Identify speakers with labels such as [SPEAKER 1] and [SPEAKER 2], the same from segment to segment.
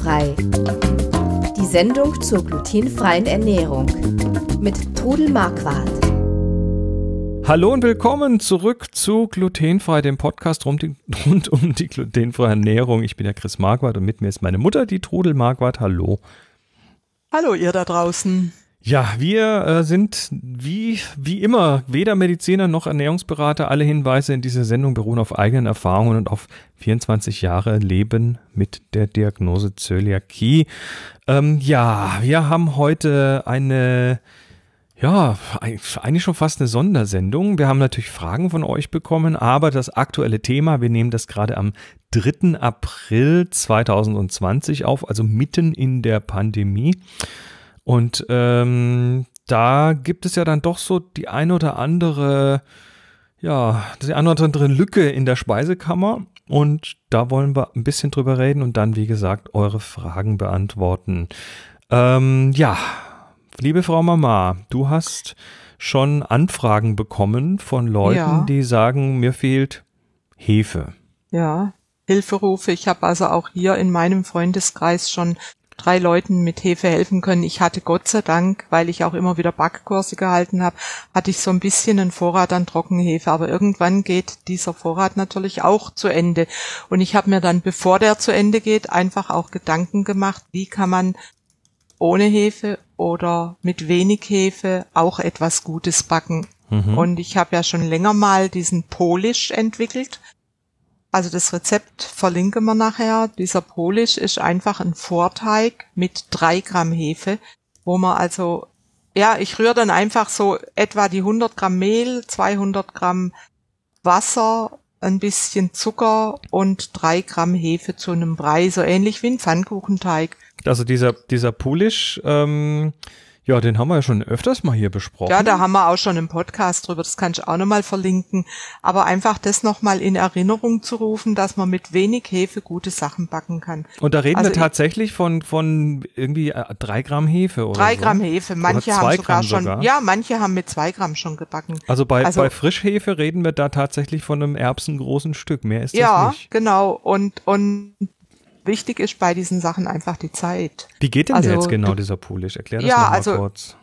[SPEAKER 1] Glutenfrei. Die Sendung zur glutenfreien Ernährung mit Trudel Marquardt.
[SPEAKER 2] Hallo und willkommen zurück zu Glutenfrei, dem Podcast rund, die, rund um die glutenfreie Ernährung. Ich bin der Chris Marquardt und mit mir ist meine Mutter, die Trudel Marquardt. Hallo.
[SPEAKER 3] Hallo ihr da draußen.
[SPEAKER 2] Ja, wir äh, sind wie, wie immer weder Mediziner noch Ernährungsberater. Alle Hinweise in dieser Sendung beruhen auf eigenen Erfahrungen und auf 24 Jahre Leben mit der Diagnose Zöliakie. Ähm, ja, wir haben heute eine, ja, eigentlich schon fast eine Sondersendung. Wir haben natürlich Fragen von euch bekommen, aber das aktuelle Thema, wir nehmen das gerade am 3. April 2020 auf, also mitten in der Pandemie. Und ähm, da gibt es ja dann doch so die ein oder andere, ja, die eine oder andere Lücke in der Speisekammer. Und da wollen wir ein bisschen drüber reden und dann, wie gesagt, eure Fragen beantworten. Ähm, ja, liebe Frau Mama, du hast schon Anfragen bekommen von Leuten, ja. die sagen, mir fehlt Hefe.
[SPEAKER 3] Ja, Hilferufe. Ich habe also auch hier in meinem Freundeskreis schon drei Leuten mit Hefe helfen können. Ich hatte Gott sei Dank, weil ich auch immer wieder Backkurse gehalten habe, hatte ich so ein bisschen einen Vorrat an Trockenhefe. Aber irgendwann geht dieser Vorrat natürlich auch zu Ende. Und ich habe mir dann, bevor der zu Ende geht, einfach auch Gedanken gemacht, wie kann man ohne Hefe oder mit wenig Hefe auch etwas Gutes backen. Mhm. Und ich habe ja schon länger mal diesen Polish entwickelt. Also das Rezept verlinken wir nachher. Dieser Polish ist einfach ein Vorteig mit drei Gramm Hefe, wo man also, ja, ich rühre dann einfach so etwa die 100 Gramm Mehl, 200 Gramm Wasser, ein bisschen Zucker und drei Gramm Hefe zu einem Brei, so ähnlich wie ein Pfannkuchenteig.
[SPEAKER 2] Also dieser, dieser Polish, ähm, ja, den haben wir ja schon öfters mal hier besprochen.
[SPEAKER 3] Ja, da haben wir auch schon im Podcast drüber, das kann ich auch nochmal verlinken. Aber einfach das nochmal in Erinnerung zu rufen, dass man mit wenig Hefe gute Sachen backen kann.
[SPEAKER 2] Und da reden also wir tatsächlich von, von irgendwie äh, drei Gramm Hefe oder
[SPEAKER 3] Drei
[SPEAKER 2] so.
[SPEAKER 3] Gramm Hefe, manche haben sogar schon, sogar. ja, manche haben mit zwei Gramm schon gebacken.
[SPEAKER 2] Also bei, also, bei Frischhefe reden wir da tatsächlich von einem erbsengroßen Stück, mehr ist das
[SPEAKER 3] ja,
[SPEAKER 2] nicht.
[SPEAKER 3] Ja, genau. Und, und wichtig ist bei diesen Sachen einfach die Zeit.
[SPEAKER 2] Wie geht denn also, jetzt genau dieser Polish? Erklär das ja, mal also, kurz.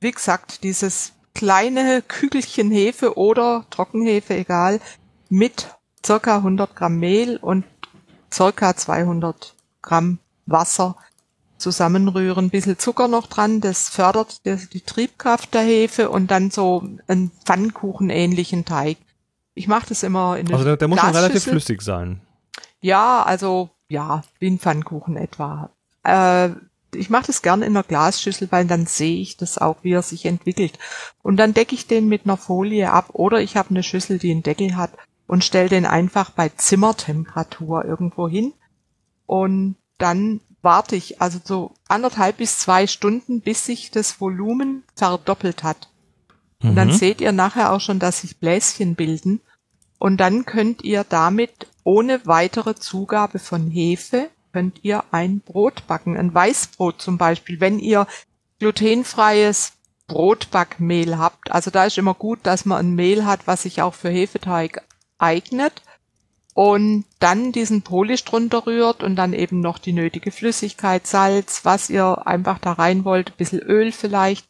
[SPEAKER 3] Wie gesagt, dieses kleine Kügelchen Hefe oder Trockenhefe, egal, mit circa 100 Gramm Mehl und circa 200 Gramm Wasser zusammenrühren, ein bisschen Zucker noch dran, das fördert die, die Triebkraft der Hefe und dann so einen Pfannkuchen-ähnlichen Teig. Ich mache das immer in
[SPEAKER 2] der Also der, der muss schon relativ flüssig sein.
[SPEAKER 3] Ja, also ja, wie ein Pfannkuchen etwa. Äh, ich mache das gerne in einer Glasschüssel, weil dann sehe ich das auch, wie er sich entwickelt. Und dann decke ich den mit einer Folie ab oder ich habe eine Schüssel, die einen Deckel hat und stelle den einfach bei Zimmertemperatur irgendwo hin. Und dann warte ich also so anderthalb bis zwei Stunden, bis sich das Volumen verdoppelt hat. Und dann mhm. seht ihr nachher auch schon, dass sich Bläschen bilden. Und dann könnt ihr damit ohne weitere Zugabe von Hefe könnt ihr ein Brot backen, ein Weißbrot zum Beispiel. Wenn ihr glutenfreies Brotbackmehl habt, also da ist immer gut, dass man ein Mehl hat, was sich auch für Hefeteig eignet und dann diesen Polish drunter rührt und dann eben noch die nötige Flüssigkeit, Salz, was ihr einfach da rein wollt, ein bisschen Öl vielleicht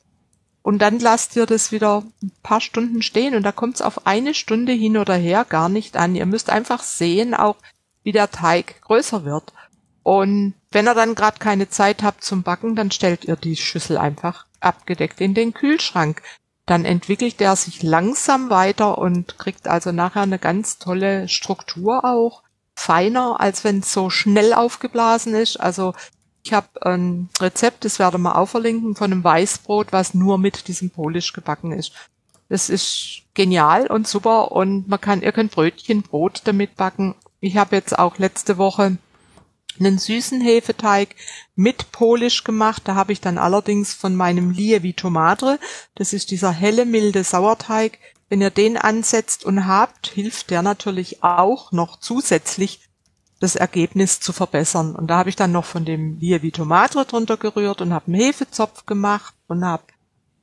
[SPEAKER 3] und dann lasst ihr das wieder ein paar Stunden stehen und da kommt es auf eine Stunde hin oder her gar nicht an. Ihr müsst einfach sehen, auch wie der Teig größer wird. Und wenn ihr dann gerade keine Zeit habt zum Backen, dann stellt ihr die Schüssel einfach abgedeckt in den Kühlschrank. Dann entwickelt der sich langsam weiter und kriegt also nachher eine ganz tolle Struktur auch. Feiner, als wenn es so schnell aufgeblasen ist. Also ich habe ein Rezept, das werde ich mal auch verlinken, von einem Weißbrot, was nur mit diesem Polish gebacken ist. Das ist genial und super und man kann, ihr könnt Brötchen, Brot damit backen. Ich habe jetzt auch letzte Woche einen süßen Hefeteig mit Polish gemacht. Da habe ich dann allerdings von meinem Lievi Tomate, das ist dieser helle, milde Sauerteig, wenn ihr den ansetzt und habt, hilft der natürlich auch noch zusätzlich das Ergebnis zu verbessern. Und da habe ich dann noch von dem Lievi Tomate drunter gerührt und habe einen Hefezopf gemacht und habe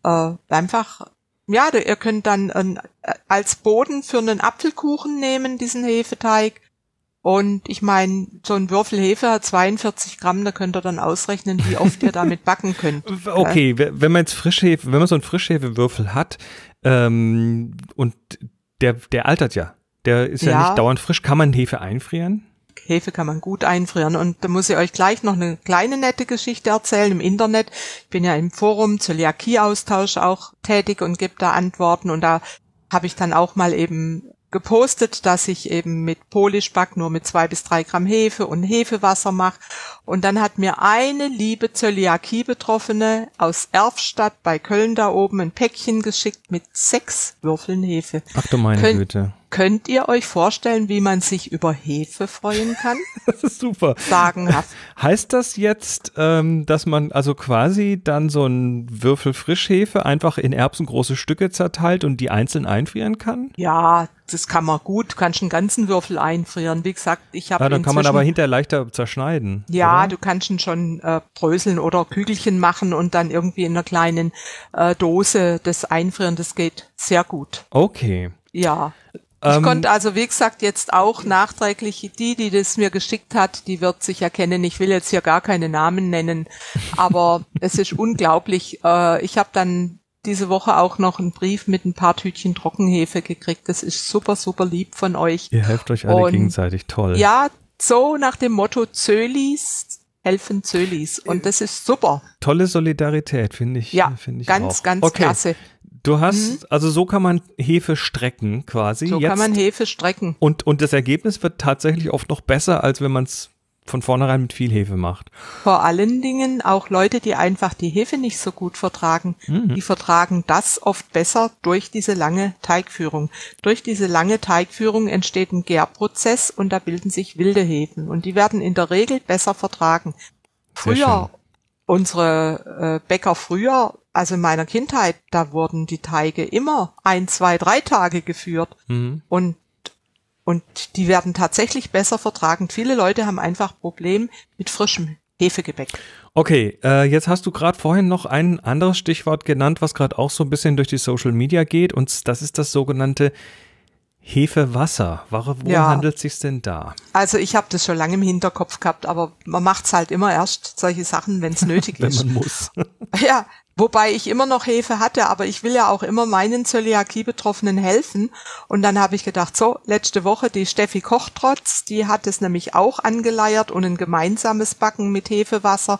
[SPEAKER 3] äh, einfach, ja, ihr könnt dann äh, als Boden für einen Apfelkuchen nehmen, diesen Hefeteig. Und ich meine, so ein Würfel Hefe hat 42 Gramm, da könnt ihr dann ausrechnen, wie oft ihr damit backen könnt.
[SPEAKER 2] Okay, wenn man jetzt Frischhefe, wenn man so einen Frischhefewürfel hat ähm, und der, der altert ja, der ist ja, ja nicht dauernd frisch, kann man Hefe einfrieren?
[SPEAKER 3] Hefe kann man gut einfrieren. Und da muss ich euch gleich noch eine kleine nette Geschichte erzählen im Internet. Ich bin ja im Forum Zöliakie-Austausch auch tätig und gebe da Antworten. Und da habe ich dann auch mal eben gepostet, dass ich eben mit Polischback nur mit zwei bis drei Gramm Hefe und Hefewasser mache. Und dann hat mir eine liebe Zöliakie-Betroffene aus Erfstadt bei Köln da oben ein Päckchen geschickt mit sechs Würfeln Hefe.
[SPEAKER 2] Ach du meine Güte.
[SPEAKER 3] Könnt ihr euch vorstellen, wie man sich über Hefe freuen kann?
[SPEAKER 2] Das ist super.
[SPEAKER 3] Sagenhaft.
[SPEAKER 2] Heißt das jetzt, ähm, dass man also quasi dann so einen Würfel Frischhefe einfach in erbsengroße Stücke zerteilt und die einzeln einfrieren kann?
[SPEAKER 3] Ja, das kann man gut. Du kannst einen ganzen Würfel einfrieren. Wie gesagt, ich habe.
[SPEAKER 2] Ja, dann kann man aber hinterher leichter zerschneiden.
[SPEAKER 3] Ja, oder? du kannst ihn schon äh, bröseln oder Kügelchen machen und dann irgendwie in einer kleinen äh, Dose das einfrieren. Das geht sehr gut.
[SPEAKER 2] Okay.
[SPEAKER 3] Ja. Ich ähm, konnte also, wie gesagt, jetzt auch nachträglich die, die das mir geschickt hat, die wird sich erkennen. Ich will jetzt hier gar keine Namen nennen, aber es ist unglaublich. Äh, ich habe dann diese Woche auch noch einen Brief mit ein paar Tütchen Trockenhefe gekriegt. Das ist super, super lieb von euch.
[SPEAKER 2] Ihr helft euch alle Und gegenseitig, toll.
[SPEAKER 3] Ja, so nach dem Motto Zölis helfen Zölis. Und das ist super.
[SPEAKER 2] Tolle Solidarität, finde ich.
[SPEAKER 3] Ja,
[SPEAKER 2] finde ich
[SPEAKER 3] ganz,
[SPEAKER 2] auch.
[SPEAKER 3] ganz
[SPEAKER 2] okay.
[SPEAKER 3] klasse.
[SPEAKER 2] Du hast, mhm. also so kann man Hefe strecken quasi.
[SPEAKER 3] So
[SPEAKER 2] Jetzt.
[SPEAKER 3] kann man Hefe strecken.
[SPEAKER 2] Und, und das Ergebnis wird tatsächlich oft noch besser, als wenn man es von vornherein mit viel Hefe macht.
[SPEAKER 3] Vor allen Dingen auch Leute, die einfach die Hefe nicht so gut vertragen, mhm. die vertragen das oft besser durch diese lange Teigführung. Durch diese lange Teigführung entsteht ein Gärprozess und da bilden sich wilde Hefen und die werden in der Regel besser vertragen. Früher, unsere äh, Bäcker früher also in meiner Kindheit, da wurden die Teige immer ein, zwei, drei Tage geführt mhm. und und die werden tatsächlich besser vertragen. Viele Leute haben einfach Problem mit frischem Hefegebäck.
[SPEAKER 2] Okay, äh, jetzt hast du gerade vorhin noch ein anderes Stichwort genannt, was gerade auch so ein bisschen durch die Social Media geht, und das ist das sogenannte Hefewasser. Worum ja. handelt es sich denn da?
[SPEAKER 3] Also ich habe das schon lange im Hinterkopf gehabt, aber man macht's halt immer erst solche Sachen, wenn es nötig
[SPEAKER 2] wenn
[SPEAKER 3] ist.
[SPEAKER 2] Wenn man muss.
[SPEAKER 3] ja, wobei ich immer noch Hefe hatte, aber ich will ja auch immer meinen Zöliakie-Betroffenen helfen. Und dann habe ich gedacht, so, letzte Woche die Steffi Kochtrotz, die hat es nämlich auch angeleiert und ein gemeinsames Backen mit Hefewasser.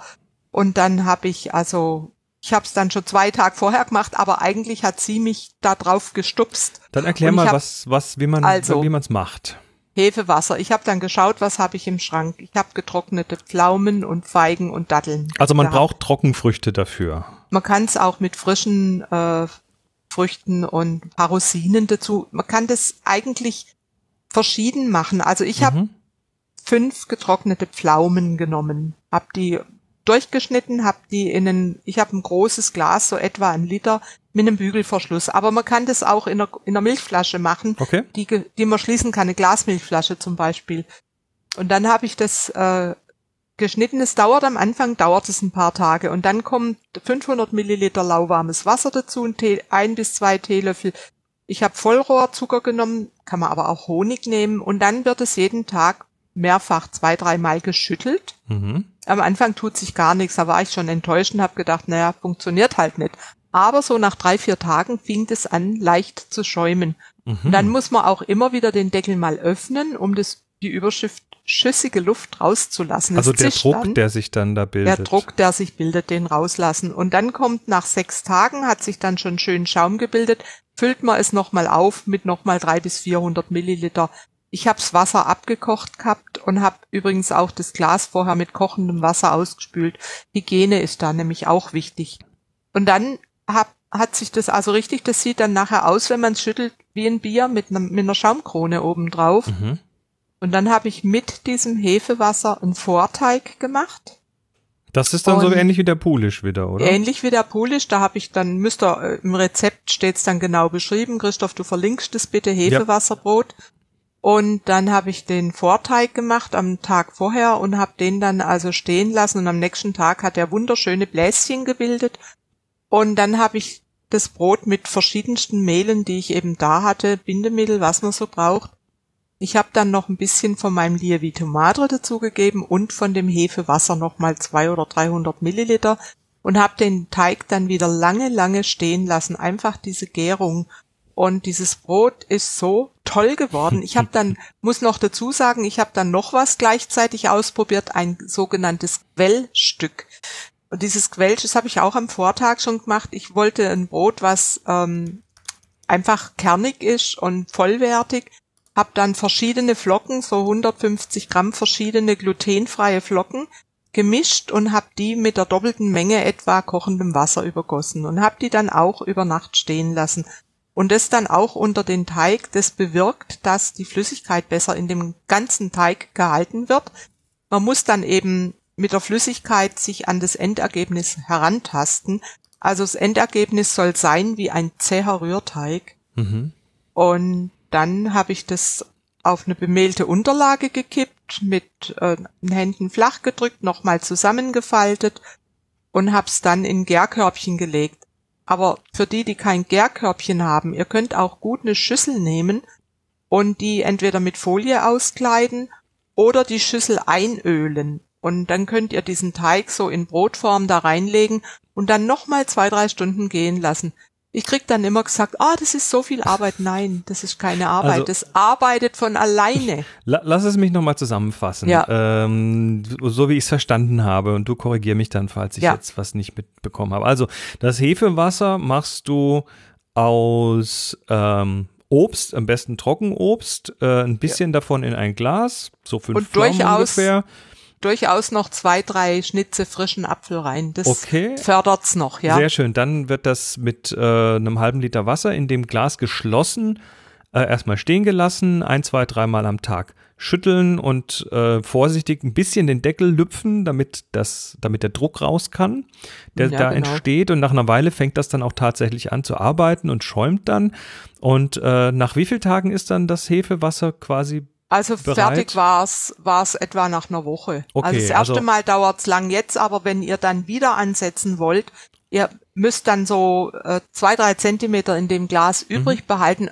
[SPEAKER 3] Und dann habe ich also ich habe es dann schon zwei Tage vorher gemacht, aber eigentlich hat sie mich da drauf gestupst.
[SPEAKER 2] Dann erklär mal, was, was, wie man, also, wie man es macht.
[SPEAKER 3] Hefewasser. Ich habe dann geschaut, was habe ich im Schrank. Ich habe getrocknete Pflaumen und Feigen und Datteln.
[SPEAKER 2] Also man gehabt. braucht Trockenfrüchte dafür.
[SPEAKER 3] Man kann es auch mit frischen äh, Früchten und paar Rosinen dazu. Man kann das eigentlich verschieden machen. Also ich mhm. habe fünf getrocknete Pflaumen genommen, habe die durchgeschnitten, habe die in ein, ich habe ein großes Glas, so etwa ein Liter, mit einem Bügelverschluss. Aber man kann das auch in einer, in einer Milchflasche machen,
[SPEAKER 2] okay.
[SPEAKER 3] die, die man schließen kann, eine Glasmilchflasche zum Beispiel. Und dann habe ich das äh, geschnitten. Es dauert am Anfang, dauert es ein paar Tage. Und dann kommt 500 Milliliter lauwarmes Wasser dazu, ein, Tee, ein bis zwei Teelöffel. Ich habe Vollrohrzucker genommen, kann man aber auch Honig nehmen. Und dann wird es jeden Tag mehrfach zwei, dreimal geschüttelt. Mhm. Am Anfang tut sich gar nichts, da war ich schon enttäuscht und habe gedacht, naja, funktioniert halt nicht. Aber so nach drei, vier Tagen fing es an, leicht zu schäumen. Mhm. dann muss man auch immer wieder den Deckel mal öffnen, um das, die Überschrift schüssige Luft rauszulassen.
[SPEAKER 2] Also der Druck, dann, der sich dann da bildet.
[SPEAKER 3] Der Druck, der sich bildet, den rauslassen. Und dann kommt nach sechs Tagen, hat sich dann schon schön Schaum gebildet, füllt man es nochmal auf mit nochmal drei bis vierhundert Milliliter ich habe das Wasser abgekocht gehabt und habe übrigens auch das Glas vorher mit kochendem Wasser ausgespült. Hygiene ist da nämlich auch wichtig. Und dann hab, hat sich das also richtig, das sieht dann nachher aus, wenn man es schüttelt, wie ein Bier mit, einer, mit einer Schaumkrone oben drauf. Mhm. Und dann habe ich mit diesem Hefewasser einen Vorteig gemacht.
[SPEAKER 2] Das ist dann und so ähnlich wie der Pulisch wieder, oder?
[SPEAKER 3] Ähnlich wie der Pulisch, da habe ich dann, müsst ihr, äh, im Rezept steht's dann genau beschrieben. Christoph, du verlinkst das bitte, Hefewasserbrot. Ja. Und dann habe ich den Vorteig gemacht am Tag vorher und habe den dann also stehen lassen und am nächsten Tag hat er wunderschöne Bläschen gebildet. Und dann habe ich das Brot mit verschiedensten Mehlen, die ich eben da hatte, Bindemittel, was man so braucht, Ich habe dann noch ein bisschen von meinem Lievito Madre dazugegeben und von dem Hefewasser nochmal zwei oder 300 Milliliter und habe den Teig dann wieder lange, lange stehen lassen. Einfach diese Gärung. Und dieses Brot ist so toll geworden. Ich habe dann, muss noch dazu sagen, ich habe dann noch was gleichzeitig ausprobiert, ein sogenanntes Quellstück. Und dieses Quellstück, das habe ich auch am Vortag schon gemacht. Ich wollte ein Brot, was ähm, einfach kernig ist und vollwertig. Hab dann verschiedene Flocken, so 150 Gramm verschiedene glutenfreie Flocken gemischt und habe die mit der doppelten Menge etwa kochendem Wasser übergossen und habe die dann auch über Nacht stehen lassen. Und das dann auch unter den Teig, das bewirkt, dass die Flüssigkeit besser in dem ganzen Teig gehalten wird. Man muss dann eben mit der Flüssigkeit sich an das Endergebnis herantasten. Also das Endergebnis soll sein wie ein zäher Rührteig. Mhm. Und dann habe ich das auf eine bemehlte Unterlage gekippt, mit äh, den Händen flach gedrückt, nochmal zusammengefaltet und hab's dann in Gärkörbchen gelegt. Aber für die, die kein Gärkörbchen haben, ihr könnt auch gut eine Schüssel nehmen und die entweder mit Folie auskleiden oder die Schüssel einölen. Und dann könnt ihr diesen Teig so in Brotform da reinlegen und dann nochmal zwei, drei Stunden gehen lassen ich krieg dann immer gesagt, ah, das ist so viel Arbeit. Nein, das ist keine Arbeit. Also, das arbeitet von alleine.
[SPEAKER 2] Lass es mich nochmal zusammenfassen. Ja. Ähm, so wie ich es verstanden habe und du korrigier mich dann, falls ich ja. jetzt was nicht mitbekommen habe. Also das Hefewasser machst du aus ähm, Obst, am besten Trockenobst, äh, ein bisschen ja. davon in ein Glas, so fünf und
[SPEAKER 3] durchaus, ungefähr durchaus noch zwei, drei Schnitze frischen Apfel rein. Das okay. fördert's noch, ja.
[SPEAKER 2] Sehr schön. Dann wird das mit äh, einem halben Liter Wasser in dem Glas geschlossen, äh, erstmal stehen gelassen, ein, zwei, dreimal am Tag schütteln und äh, vorsichtig ein bisschen den Deckel lüpfen, damit das, damit der Druck raus kann, der ja, da genau. entsteht. Und nach einer Weile fängt das dann auch tatsächlich an zu arbeiten und schäumt dann. Und äh, nach wie vielen Tagen ist dann das Hefewasser quasi
[SPEAKER 3] also bereit? fertig war's war's etwa nach einer Woche. Okay, also das erste also Mal dauert's lang jetzt, aber wenn ihr dann wieder ansetzen wollt, ihr müsst dann so äh, zwei, drei Zentimeter in dem Glas mhm. übrig behalten.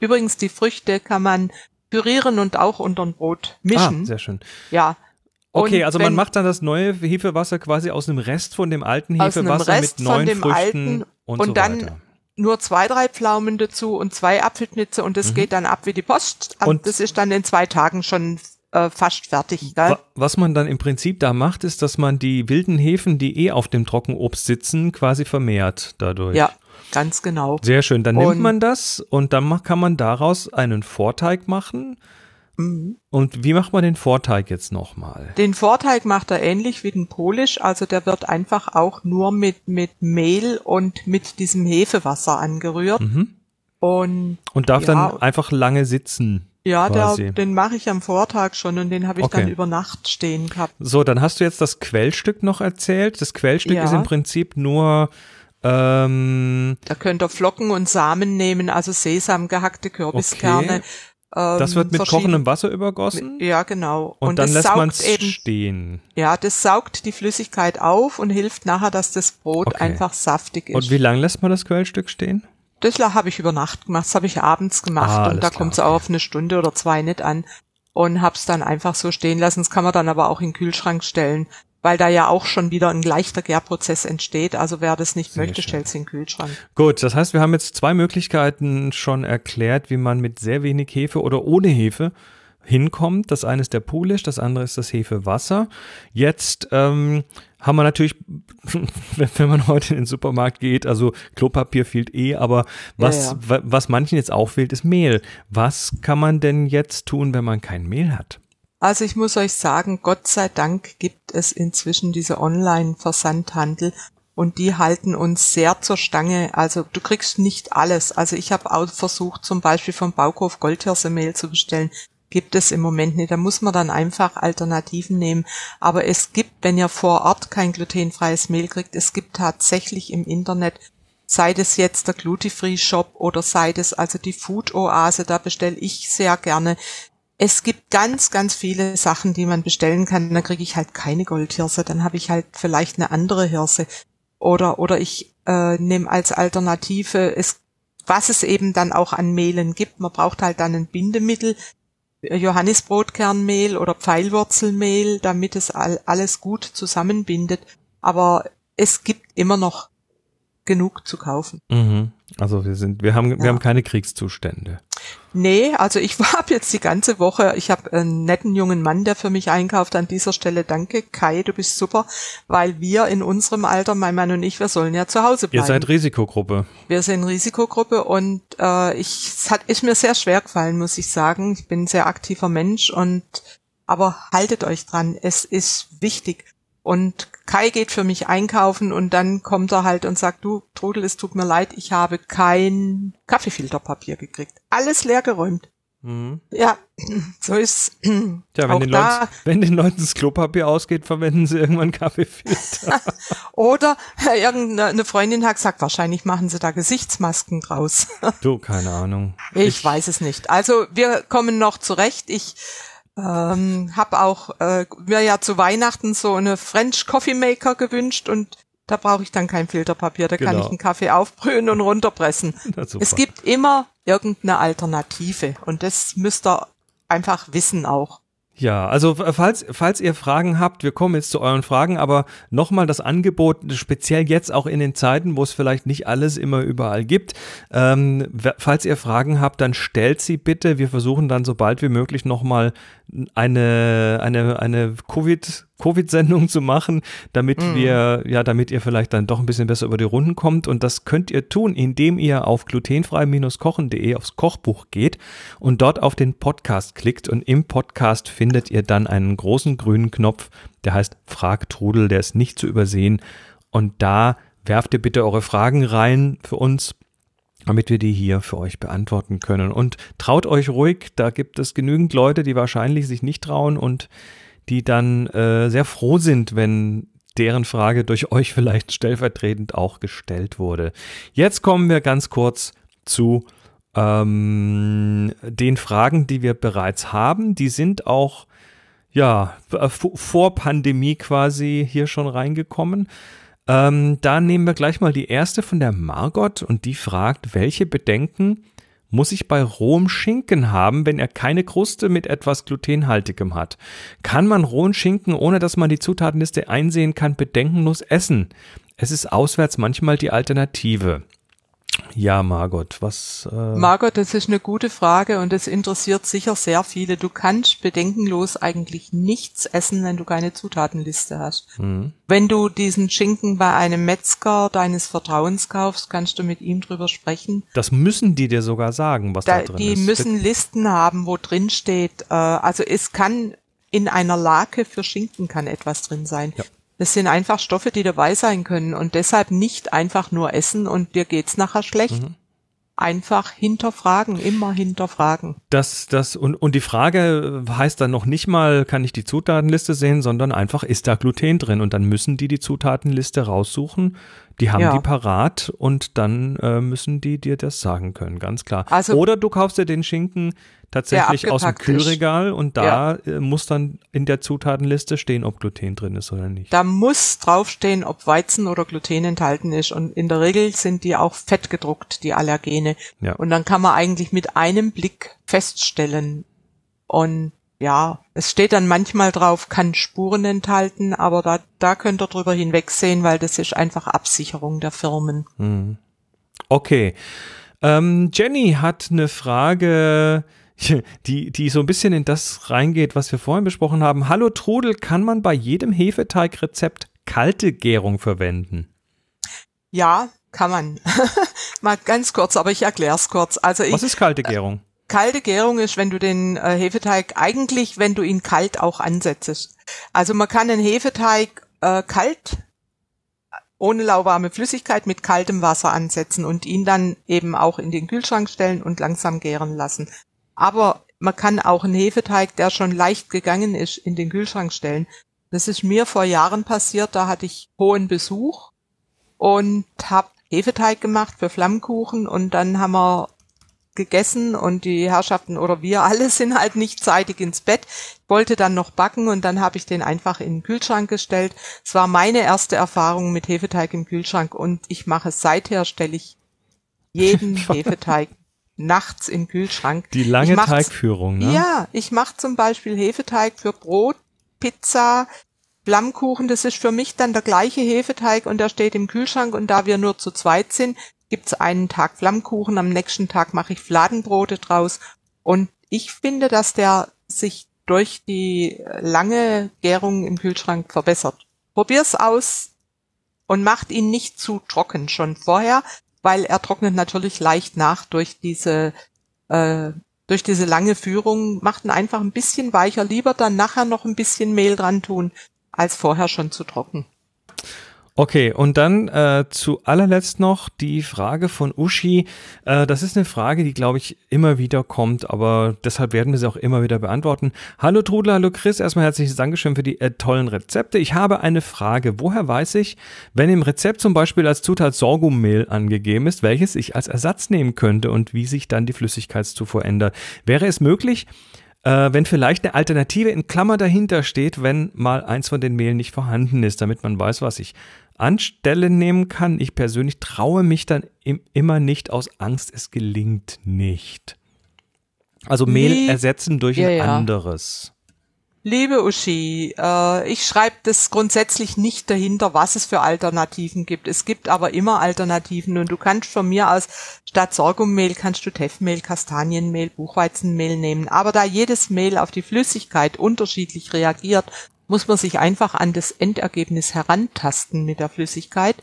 [SPEAKER 3] Übrigens, die Früchte kann man pürieren und auch unter ein Brot mischen.
[SPEAKER 2] Ah, sehr schön.
[SPEAKER 3] Ja.
[SPEAKER 2] Okay, und also man macht dann das neue Hefewasser quasi aus einem Rest von dem alten Hefewasser mit neuen Früchten
[SPEAKER 3] alten, und, und so dann weiter nur zwei, drei Pflaumen dazu und zwei Apfelknitze und das mhm. geht dann ab wie die Post. Und das ist dann in zwei Tagen schon äh, fast fertig. Gell?
[SPEAKER 2] Was man dann im Prinzip da macht, ist, dass man die wilden Hefen, die eh auf dem Trockenobst sitzen, quasi vermehrt dadurch.
[SPEAKER 3] Ja, ganz genau.
[SPEAKER 2] Sehr schön. Dann und nimmt man das und dann kann man daraus einen Vorteig machen. Und wie macht man den Vorteig jetzt nochmal?
[SPEAKER 3] Den Vorteig macht er ähnlich wie den Polish, also der wird einfach auch nur mit, mit Mehl und mit diesem Hefewasser angerührt. Mhm. Und,
[SPEAKER 2] und darf ja, dann einfach lange sitzen.
[SPEAKER 3] Ja, der, den mache ich am Vortag schon und den habe ich okay. dann über Nacht stehen gehabt.
[SPEAKER 2] So, dann hast du jetzt das Quellstück noch erzählt. Das Quellstück ja. ist im Prinzip nur ähm,
[SPEAKER 3] da könnt ihr Flocken und Samen nehmen, also Sesam, gehackte Kürbiskerne, okay.
[SPEAKER 2] Das wird mit kochendem Wasser übergossen?
[SPEAKER 3] Ja, genau.
[SPEAKER 2] Und, und dann lässt man es stehen.
[SPEAKER 3] Ja, das saugt die Flüssigkeit auf und hilft nachher, dass das Brot okay. einfach saftig ist.
[SPEAKER 2] Und wie lange lässt man das Quellstück stehen?
[SPEAKER 3] Das habe ich über Nacht gemacht, das habe ich abends gemacht ah, und da kommt es auch auf eine Stunde oder zwei nicht an und hab's dann einfach so stehen lassen. Das kann man dann aber auch in den Kühlschrank stellen weil da ja auch schon wieder ein leichter Gärprozess entsteht. Also wer das nicht Sehr möchte, stellt es in den Kühlschrank.
[SPEAKER 2] Gut, das heißt, wir haben jetzt zwei Möglichkeiten schon erklärt, wie man mit sehr wenig Hefe oder ohne Hefe hinkommt. Das eine ist der Polish, das andere ist das Hefewasser. Jetzt ähm, haben wir natürlich, wenn man heute in den Supermarkt geht, also Klopapier fehlt eh, aber was, ja, ja. was manchen jetzt auch fehlt, ist Mehl. Was kann man denn jetzt tun, wenn man kein Mehl hat?
[SPEAKER 3] Also ich muss euch sagen, Gott sei Dank gibt es inzwischen diese Online-Versandhandel und die halten uns sehr zur Stange. Also du kriegst nicht alles. Also ich habe auch versucht, zum Beispiel vom Baukauf Goldhirse-Mehl zu bestellen. Gibt es im Moment nicht. Da muss man dann einfach Alternativen nehmen. Aber es gibt, wenn ihr vor Ort kein glutenfreies Mehl kriegt, es gibt tatsächlich im Internet sei es jetzt der Glutifree Shop oder sei es also die Food Oase, da bestelle ich sehr gerne es gibt ganz, ganz viele Sachen, die man bestellen kann. Dann kriege ich halt keine Goldhirse, dann habe ich halt vielleicht eine andere Hirse. Oder, oder ich äh, nehme als Alternative es, was es eben dann auch an Mehlen gibt. Man braucht halt dann ein Bindemittel. Johannisbrotkernmehl oder Pfeilwurzelmehl, damit es all, alles gut zusammenbindet. Aber es gibt immer noch genug zu kaufen.
[SPEAKER 2] Mhm. Also wir sind, wir haben, ja. wir haben keine Kriegszustände.
[SPEAKER 3] Nee, also ich habe jetzt die ganze Woche, ich habe einen netten jungen Mann, der für mich einkauft. An dieser Stelle danke, Kai, du bist super, weil wir in unserem Alter, mein Mann und ich, wir sollen ja zu Hause bleiben.
[SPEAKER 2] Ihr seid Risikogruppe.
[SPEAKER 3] Wir sind Risikogruppe und äh, ich, es hat, ist mir sehr schwer gefallen, muss ich sagen. Ich bin ein sehr aktiver Mensch und aber haltet euch dran, es ist wichtig. Und Kai geht für mich einkaufen und dann kommt er halt und sagt, du Trudel, es tut mir leid, ich habe kein Kaffeefilterpapier gekriegt. Alles leergeräumt. Mhm. Ja, so ist
[SPEAKER 2] Tja, wenn, den Leuten, wenn den Leuten das Klopapier ausgeht, verwenden sie irgendwann Kaffeefilter.
[SPEAKER 3] Oder irgendeine Freundin hat gesagt, wahrscheinlich machen sie da Gesichtsmasken draus.
[SPEAKER 2] du, keine Ahnung.
[SPEAKER 3] Ich, ich weiß es nicht. Also wir kommen noch zurecht. Ich ähm, hab auch äh, mir ja zu Weihnachten so eine French Coffee Maker gewünscht und da brauche ich dann kein Filterpapier, da genau. kann ich einen Kaffee aufbrühen und runterpressen. Es gibt immer irgendeine Alternative und das müsst ihr einfach wissen auch.
[SPEAKER 2] Ja, also falls, falls ihr Fragen habt, wir kommen jetzt zu euren Fragen, aber nochmal das Angebot, speziell jetzt auch in den Zeiten, wo es vielleicht nicht alles immer überall gibt. Ähm, falls ihr Fragen habt, dann stellt sie bitte. Wir versuchen dann so bald wie möglich nochmal eine, eine, eine Covid, Covid-Sendung zu machen, damit mm. wir, ja, damit ihr vielleicht dann doch ein bisschen besser über die Runden kommt. Und das könnt ihr tun, indem ihr auf glutenfrei-kochen.de aufs Kochbuch geht und dort auf den Podcast klickt. Und im Podcast findet ihr dann einen großen grünen Knopf, der heißt Frag Trudel, der ist nicht zu übersehen. Und da werft ihr bitte eure Fragen rein für uns damit wir die hier für euch beantworten können. Und traut euch ruhig, da gibt es genügend Leute, die wahrscheinlich sich nicht trauen und die dann äh, sehr froh sind, wenn deren Frage durch euch vielleicht stellvertretend auch gestellt wurde. Jetzt kommen wir ganz kurz zu ähm, den Fragen, die wir bereits haben. Die sind auch ja vor Pandemie quasi hier schon reingekommen. Ähm, da nehmen wir gleich mal die erste von der Margot und die fragt, welche Bedenken muss ich bei rohem Schinken haben, wenn er keine Kruste mit etwas glutenhaltigem hat? Kann man rohen Schinken, ohne dass man die Zutatenliste einsehen kann, bedenkenlos essen? Es ist auswärts manchmal die Alternative. Ja, Margot, was?
[SPEAKER 3] Äh Margot, das ist eine gute Frage und es interessiert sicher sehr viele. Du kannst bedenkenlos eigentlich nichts essen, wenn du keine Zutatenliste hast. Mhm. Wenn du diesen Schinken bei einem Metzger deines Vertrauens kaufst, kannst du mit ihm drüber sprechen.
[SPEAKER 2] Das müssen die dir sogar sagen, was da, da drin
[SPEAKER 3] die
[SPEAKER 2] ist.
[SPEAKER 3] Die müssen Listen haben, wo drin steht. Äh, also es kann in einer Lake für Schinken kann etwas drin sein. Ja. Das sind einfach Stoffe, die dabei sein können und deshalb nicht einfach nur essen und dir geht's nachher schlecht. Mhm. Einfach hinterfragen, immer hinterfragen.
[SPEAKER 2] Das, das, und, und die Frage heißt dann noch nicht mal, kann ich die Zutatenliste sehen, sondern einfach, ist da Gluten drin? Und dann müssen die die Zutatenliste raussuchen. Die haben ja. die parat und dann äh, müssen die dir das sagen können, ganz klar. Also, Oder du kaufst dir den Schinken tatsächlich aus dem Kühlregal ist. und da ja. Äh, muss dann in der Zutatenliste stehen, ob Gluten drin ist oder nicht.
[SPEAKER 3] Da muss draufstehen, ob Weizen oder Gluten enthalten ist und in der Regel sind die auch fett gedruckt, die Allergene. Ja. Und dann kann man eigentlich mit einem Blick feststellen und ja, es steht dann manchmal drauf, kann Spuren enthalten, aber da, da könnt ihr drüber hinwegsehen, weil das ist einfach Absicherung der Firmen. Hm.
[SPEAKER 2] Okay. Ähm, Jenny hat eine Frage, die, die so ein bisschen in das reingeht, was wir vorhin besprochen haben. Hallo Trudel, kann man bei jedem Hefeteigrezept kalte Gärung verwenden?
[SPEAKER 3] Ja, kann man. Mal ganz kurz, aber ich erkläre es kurz. Also ich,
[SPEAKER 2] was ist kalte Gärung?
[SPEAKER 3] Kalte Gärung ist, wenn du den äh, Hefeteig eigentlich, wenn du ihn kalt auch ansetzt. Also man kann den Hefeteig äh, kalt ohne lauwarme Flüssigkeit mit kaltem Wasser ansetzen und ihn dann eben auch in den Kühlschrank stellen und langsam gären lassen. Aber man kann auch einen Hefeteig, der schon leicht gegangen ist, in den Kühlschrank stellen. Das ist mir vor Jahren passiert, da hatte ich hohen Besuch und habe Hefeteig gemacht für Flammkuchen und dann haben wir gegessen und die Herrschaften oder wir alle sind halt nicht zeitig ins Bett. Ich wollte dann noch backen und dann habe ich den einfach in den Kühlschrank gestellt. Es war meine erste Erfahrung mit Hefeteig im Kühlschrank und ich mache es seither, stelle ich jeden Hefeteig nachts im Kühlschrank.
[SPEAKER 2] Die lange Teigführung, ne?
[SPEAKER 3] Ja, ich mache zum Beispiel Hefeteig für Brot, Pizza, Flammkuchen. Das ist für mich dann der gleiche Hefeteig und der steht im Kühlschrank. Und da wir nur zu zweit sind, gibt's einen Tag Flammkuchen, am nächsten Tag mache ich Fladenbrote draus. Und ich finde, dass der sich durch die lange Gärung im Kühlschrank verbessert. Probier's aus und macht ihn nicht zu trocken schon vorher, weil er trocknet natürlich leicht nach durch diese äh, durch diese lange Führung. Macht ihn einfach ein bisschen weicher. Lieber dann nachher noch ein bisschen Mehl dran tun, als vorher schon zu trocken.
[SPEAKER 2] Okay, und dann äh, zu allerletzt noch die Frage von Uschi. Äh, das ist eine Frage, die, glaube ich, immer wieder kommt, aber deshalb werden wir sie auch immer wieder beantworten. Hallo Trudler, hallo Chris, erstmal herzliches Dankeschön für die äh, tollen Rezepte. Ich habe eine Frage. Woher weiß ich, wenn im Rezept zum Beispiel als Zutat Sorghummehl angegeben ist, welches ich als Ersatz nehmen könnte und wie sich dann die Flüssigkeitszufuhr ändert? Wäre es möglich, äh, wenn vielleicht eine Alternative in Klammer dahinter steht, wenn mal eins von den Mehlen nicht vorhanden ist, damit man weiß, was ich anstelle nehmen kann. Ich persönlich traue mich dann im, immer nicht aus Angst, es gelingt nicht. Also Mehl
[SPEAKER 3] Nee.
[SPEAKER 2] ersetzen durch
[SPEAKER 3] Ja,
[SPEAKER 2] ein anderes.
[SPEAKER 3] Liebe Uschi, äh, ich schreibe das grundsätzlich nicht dahinter, was es für Alternativen gibt. Es gibt aber immer Alternativen und du kannst von mir aus statt Sorghummehl kannst du Teffmehl, Kastanienmehl, Buchweizenmehl nehmen. Aber da jedes Mehl auf die Flüssigkeit unterschiedlich reagiert, muss man sich einfach an das Endergebnis herantasten mit der Flüssigkeit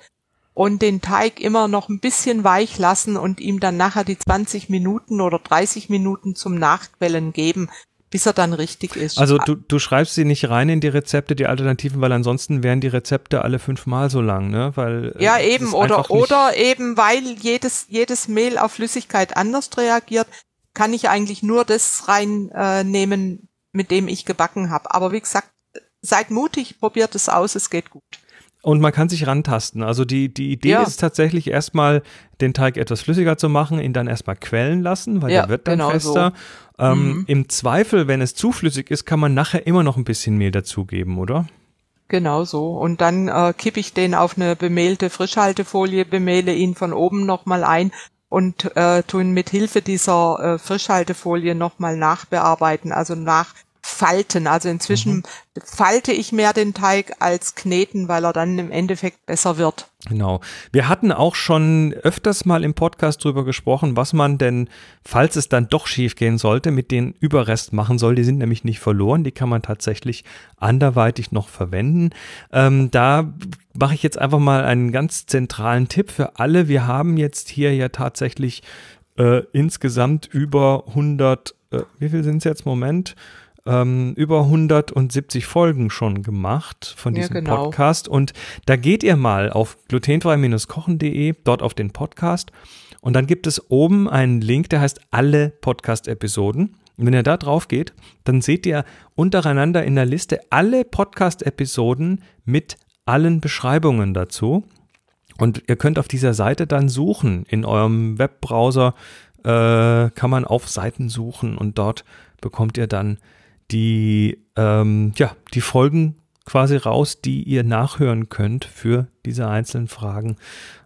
[SPEAKER 3] und den Teig immer noch ein bisschen weich lassen und ihm dann nachher die 20 Minuten oder 30 Minuten zum Nachquellen geben, bis er dann richtig ist.
[SPEAKER 2] Also du, du schreibst sie nicht rein in die Rezepte, die Alternativen, weil ansonsten wären die Rezepte alle fünfmal so lang, ne? Weil äh,
[SPEAKER 3] Ja, eben, oder, oder eben, weil jedes, jedes Mehl auf Flüssigkeit anders reagiert, kann ich eigentlich nur das reinnehmen, äh, nehmen, mit dem ich gebacken habe. Aber wie gesagt, seid mutig, probiert es aus, es geht gut.
[SPEAKER 2] Und man kann sich rantasten. Also die, die Idee
[SPEAKER 3] Ja.
[SPEAKER 2] ist tatsächlich erstmal den Teig etwas flüssiger zu machen, ihn dann erstmal quellen lassen, weil
[SPEAKER 3] Ja,
[SPEAKER 2] der wird dann
[SPEAKER 3] genau
[SPEAKER 2] fester. Ähm,
[SPEAKER 3] Mhm.
[SPEAKER 2] Im Zweifel, wenn es zu flüssig ist, kann man nachher immer noch ein bisschen Mehl dazugeben, oder?
[SPEAKER 3] Genau so. Und dann äh, kippe ich den auf eine bemehlte Frischhaltefolie, bemehle ihn von oben nochmal ein und äh, tun mit Hilfe dieser äh, Frischhaltefolie nochmal nachbearbeiten, also nachfalten. Also inzwischen falte ich mehr den Teig als kneten, weil er dann im Endeffekt besser wird.
[SPEAKER 2] Genau. Wir hatten auch schon öfters mal im Podcast drüber gesprochen, was man denn, falls es dann doch schief gehen sollte, mit den Überrest machen soll. Die sind nämlich nicht verloren, die kann man tatsächlich anderweitig noch verwenden. Ähm, da mache ich jetzt einfach mal einen ganz zentralen Tipp für alle. Wir haben jetzt hier ja tatsächlich äh, insgesamt über 100, äh, wie viel sind es jetzt? Moment. Ähm, über 170 Folgen schon gemacht von
[SPEAKER 3] Ja,
[SPEAKER 2] diesem
[SPEAKER 3] genau.
[SPEAKER 2] Podcast. Und da geht ihr mal auf glutenfrei-kochen.de, dort auf den Podcast. Und dann gibt es oben einen Link, der heißt alle Podcast-Episoden. Und wenn ihr da drauf geht, dann seht ihr untereinander in der Liste alle Podcast-Episoden mit allen Beschreibungen dazu. Und ihr könnt auf dieser Seite dann suchen. In eurem Webbrowser äh, kann man auf Seiten suchen und dort bekommt ihr dann die, ähm, ja, die Folgen quasi raus, die ihr nachhören könnt für diese einzelnen Fragen.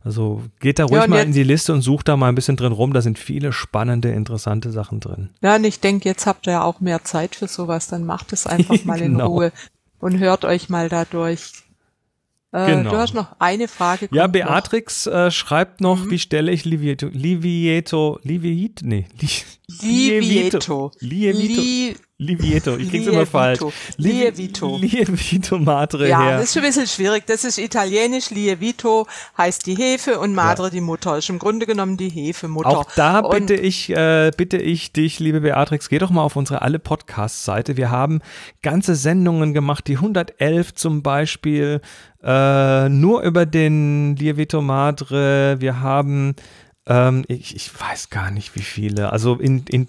[SPEAKER 2] Also geht da ruhig
[SPEAKER 3] Ja,
[SPEAKER 2] mal
[SPEAKER 3] jetzt-
[SPEAKER 2] in die Liste und sucht da mal ein bisschen drin rum. Da sind viele spannende, interessante Sachen drin.
[SPEAKER 3] Ja, und ich denke, jetzt habt ihr ja auch mehr Zeit für sowas, dann macht es einfach mal in
[SPEAKER 2] Genau.
[SPEAKER 3] Ruhe und hört euch mal da durch. Äh,
[SPEAKER 2] Genau.
[SPEAKER 3] Du hast noch eine Frage.
[SPEAKER 2] Ja. Beatrix äh, schreibt noch,
[SPEAKER 3] Mhm.
[SPEAKER 2] wie stelle ich Livieto, Livieto, Liviet, nee, Li,
[SPEAKER 3] Lievito.
[SPEAKER 2] Lievito,
[SPEAKER 3] Li
[SPEAKER 2] Livieto, ich krieg's immer falsch.
[SPEAKER 3] Lievito.
[SPEAKER 2] Lievito Madre
[SPEAKER 3] ja,
[SPEAKER 2] her.
[SPEAKER 3] das ist schon ein bisschen schwierig. Das ist italienisch. Lievito heißt die Hefe und Madre die Mutter. Ist im Grunde genommen die Hefemutter.
[SPEAKER 2] Auch da
[SPEAKER 3] Und-
[SPEAKER 2] bitte ich, äh, bitte ich dich, liebe Beatrix, geh doch mal auf unsere alle Podcast-Seite. Wir haben ganze Sendungen gemacht, die 111 zum Beispiel, äh, nur über den Lievito Madre. Wir haben, ähm, ich, ich weiß gar nicht wie viele, also in, in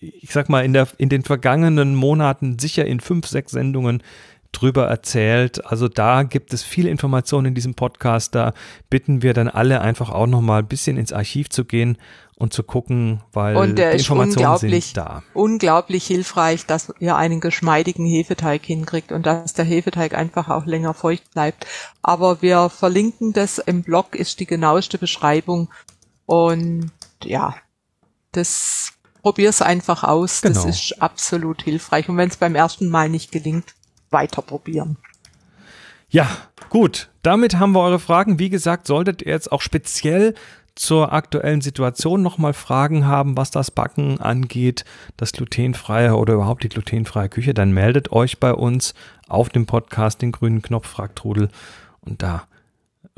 [SPEAKER 2] ich sag mal, in, der, in den vergangenen Monaten sicher in fünf, sechs Sendungen drüber erzählt. Also da gibt es viel Information in diesem Podcast. Da bitten wir dann alle einfach auch nochmal ein bisschen ins Archiv zu gehen und zu gucken, weil
[SPEAKER 3] Und der
[SPEAKER 2] die
[SPEAKER 3] ist
[SPEAKER 2] Informationen
[SPEAKER 3] unglaublich,
[SPEAKER 2] sind da.
[SPEAKER 3] unglaublich hilfreich, dass ihr einen geschmeidigen Hefeteig hinkriegt und dass der Hefeteig einfach auch länger feucht bleibt. Aber wir verlinken das im Blog, ist die genaueste Beschreibung. Und ja, das probier's einfach aus.
[SPEAKER 2] Genau.
[SPEAKER 3] Das ist absolut hilfreich. Und wenn es beim ersten Mal nicht gelingt, weiter probieren.
[SPEAKER 2] Ja, gut. Damit haben wir eure Fragen. Wie gesagt, solltet ihr jetzt auch speziell zur aktuellen Situation nochmal Fragen haben, was das Backen angeht, das glutenfreie oder überhaupt die glutenfreie Küche, dann meldet euch bei uns auf dem Podcast den grünen Knopf Fragtrudel und da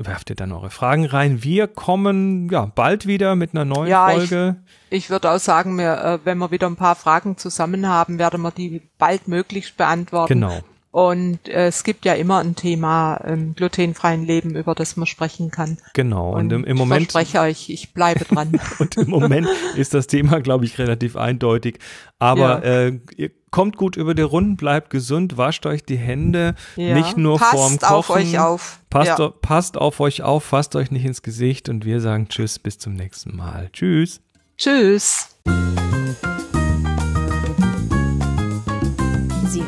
[SPEAKER 2] werft ihr dann eure Fragen rein. Wir kommen ja bald wieder mit einer neuen
[SPEAKER 3] Ja, ich-
[SPEAKER 2] Folge.
[SPEAKER 3] Ich würde auch sagen, wir, äh, wenn wir wieder ein paar Fragen zusammen haben, werden wir die baldmöglichst beantworten.
[SPEAKER 2] Genau.
[SPEAKER 3] Und äh, es gibt ja immer ein Thema im glutenfreien Leben, über das man sprechen kann.
[SPEAKER 2] Genau. Und, im, im
[SPEAKER 3] ich
[SPEAKER 2] Moment
[SPEAKER 3] verspreche euch, ich bleibe dran.
[SPEAKER 2] Und im Moment ist das Thema, glaube ich, relativ eindeutig. Aber äh, ihr kommt gut über die Runden, bleibt gesund, wascht euch die Hände,
[SPEAKER 3] Ja.
[SPEAKER 2] nicht nur
[SPEAKER 3] Passt
[SPEAKER 2] vorm Kochen.
[SPEAKER 3] auf euch auf.
[SPEAKER 2] Passt,
[SPEAKER 3] Ja.
[SPEAKER 2] passt auf euch auf, fasst euch nicht ins Gesicht und wir sagen Tschüss, bis zum nächsten Mal. Tschüss.
[SPEAKER 3] Tschüss.